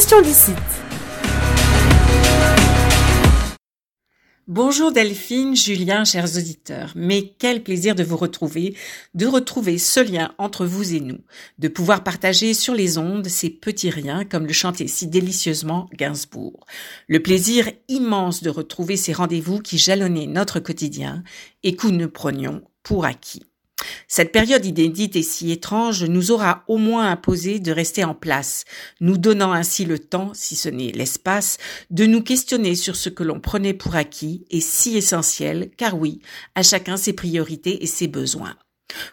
question du site. Bonjour Delphine, Julien, chers auditeurs. Mais quel plaisir de vous retrouver, de retrouver ce lien entre vous et nous, de pouvoir partager sur les ondes ces petits riens comme le chantait si délicieusement Gainsbourg. Le plaisir immense de retrouver ces rendez-vous qui jalonnaient notre quotidien et que nous prenions pour acquis. Cette période inédite et si étrange nous aura au moins imposé de rester en place, nous donnant ainsi le temps, si ce n'est l'espace, de nous questionner sur ce que l'on prenait pour acquis et si essentiel, car oui, à chacun ses priorités et ses besoins.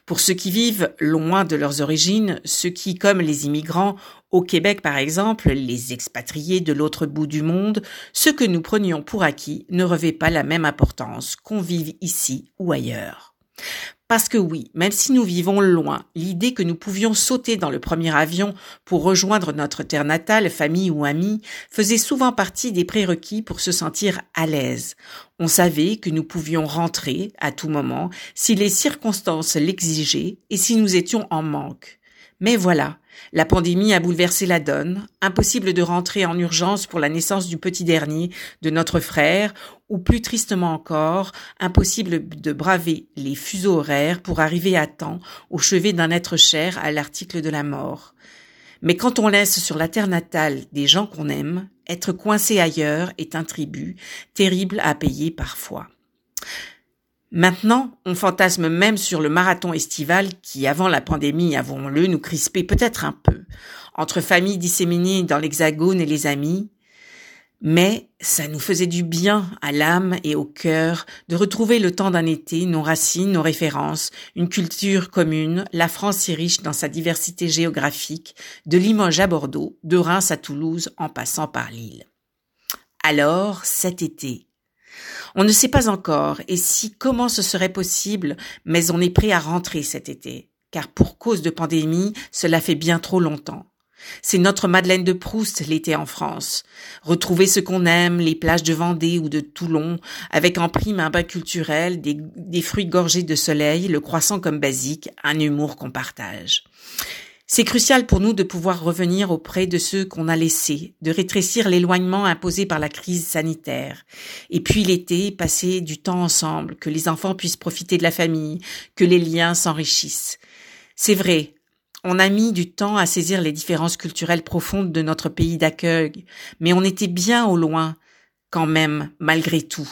Pour ceux qui vivent loin de leurs origines, ceux qui, comme les immigrants, au Québec par exemple, les expatriés de l'autre bout du monde, ce que nous prenions pour acquis ne revêt pas la même importance qu'on vive ici ou ailleurs. Parce que oui, même si nous vivons loin, l'idée que nous pouvions sauter dans le premier avion pour rejoindre notre terre natale, famille ou amis, faisait souvent partie des prérequis pour se sentir à l'aise. On savait que nous pouvions rentrer à tout moment si les circonstances l'exigeaient et si nous étions en manque. Mais voilà, la pandémie a bouleversé la donne, impossible de rentrer en urgence pour la naissance du petit dernier de notre frère, ou plus tristement encore, impossible de braver les fuseaux horaires pour arriver à temps au chevet d'un être cher à l'article de la mort. Mais quand on laisse sur la terre natale des gens qu'on aime, être coincé ailleurs est un tribut, terrible à payer parfois. Maintenant, on fantasme même sur le marathon estival qui, avant la pandémie, avons-le, nous crispait peut-être un peu, entre familles disséminées dans l'hexagone et les amis, mais ça nous faisait du bien à l'âme et au cœur de retrouver le temps d'un été, nos racines, nos références, une culture commune, la France si riche dans sa diversité géographique, de Limoges à Bordeaux, de Reims à Toulouse en passant par Lille. Alors, cet été, on ne sait pas encore et si comment ce serait possible, mais on est prêt à rentrer cet été, car pour cause de pandémie, cela fait bien trop longtemps. C'est notre Madeleine de Proust l'été en France. Retrouver ce qu'on aime, les plages de Vendée ou de Toulon, avec en prime un bain culturel, des, des fruits gorgés de soleil, le croissant comme basique, un humour qu'on partage. C'est crucial pour nous de pouvoir revenir auprès de ceux qu'on a laissés, de rétrécir l'éloignement imposé par la crise sanitaire. Et puis l'été, passer du temps ensemble, que les enfants puissent profiter de la famille, que les liens s'enrichissent. C'est vrai, on a mis du temps à saisir les différences culturelles profondes de notre pays d'accueil, mais on était bien au loin, quand même, malgré tout,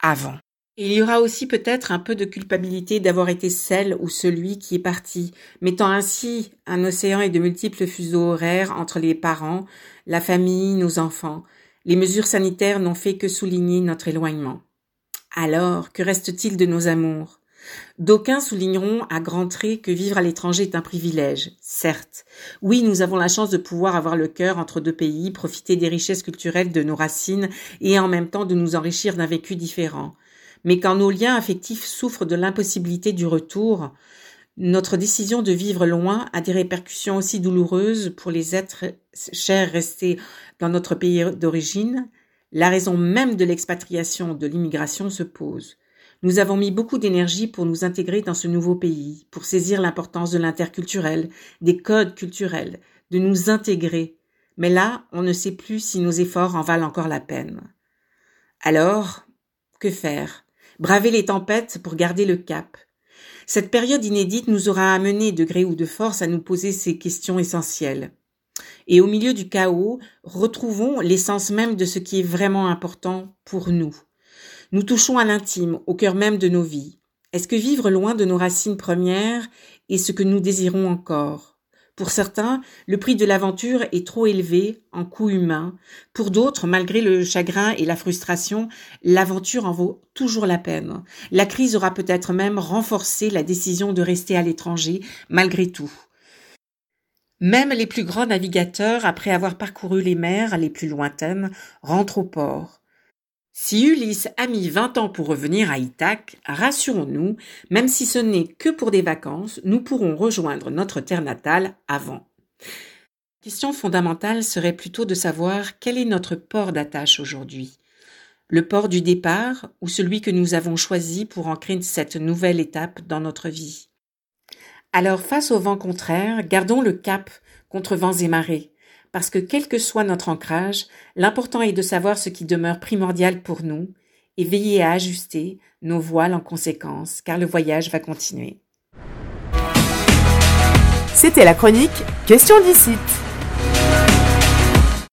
avant. Il y aura aussi peut-être un peu de culpabilité d'avoir été celle ou celui qui est parti, mettant ainsi un océan et de multiples fuseaux horaires entre les parents, la famille, nos enfants. Les mesures sanitaires n'ont fait que souligner notre éloignement. Alors, que reste-t-il de nos amours? D'aucuns souligneront à grands traits que vivre à l'étranger est un privilège, certes. Oui, nous avons la chance de pouvoir avoir le cœur entre deux pays, profiter des richesses culturelles de nos racines et en même temps de nous enrichir d'un vécu différent mais quand nos liens affectifs souffrent de l'impossibilité du retour, notre décision de vivre loin a des répercussions aussi douloureuses pour les êtres chers restés dans notre pays d'origine. La raison même de l'expatriation, de l'immigration se pose. Nous avons mis beaucoup d'énergie pour nous intégrer dans ce nouveau pays, pour saisir l'importance de l'interculturel, des codes culturels, de nous intégrer. Mais là, on ne sait plus si nos efforts en valent encore la peine. Alors, que faire? Braver les tempêtes pour garder le cap. Cette période inédite nous aura amené, de gré ou de force, à nous poser ces questions essentielles. Et au milieu du chaos, retrouvons l'essence même de ce qui est vraiment important pour nous. Nous touchons à l'intime, au cœur même de nos vies. Est-ce que vivre loin de nos racines premières est ce que nous désirons encore? Pour certains, le prix de l'aventure est trop élevé en coût humain. Pour d'autres, malgré le chagrin et la frustration, l'aventure en vaut toujours la peine. La crise aura peut-être même renforcé la décision de rester à l'étranger malgré tout. Même les plus grands navigateurs, après avoir parcouru les mers les plus lointaines, rentrent au port. Si Ulysse a mis vingt ans pour revenir à Ithaque, rassurons-nous, même si ce n'est que pour des vacances, nous pourrons rejoindre notre terre natale avant. La question fondamentale serait plutôt de savoir quel est notre port d'attache aujourd'hui. Le port du départ ou celui que nous avons choisi pour ancrer cette nouvelle étape dans notre vie? Alors face au vent contraire, gardons le cap contre vents et marées. Parce que quel que soit notre ancrage, l'important est de savoir ce qui demeure primordial pour nous et veiller à ajuster nos voiles en conséquence, car le voyage va continuer. C'était la chronique Question d'ici.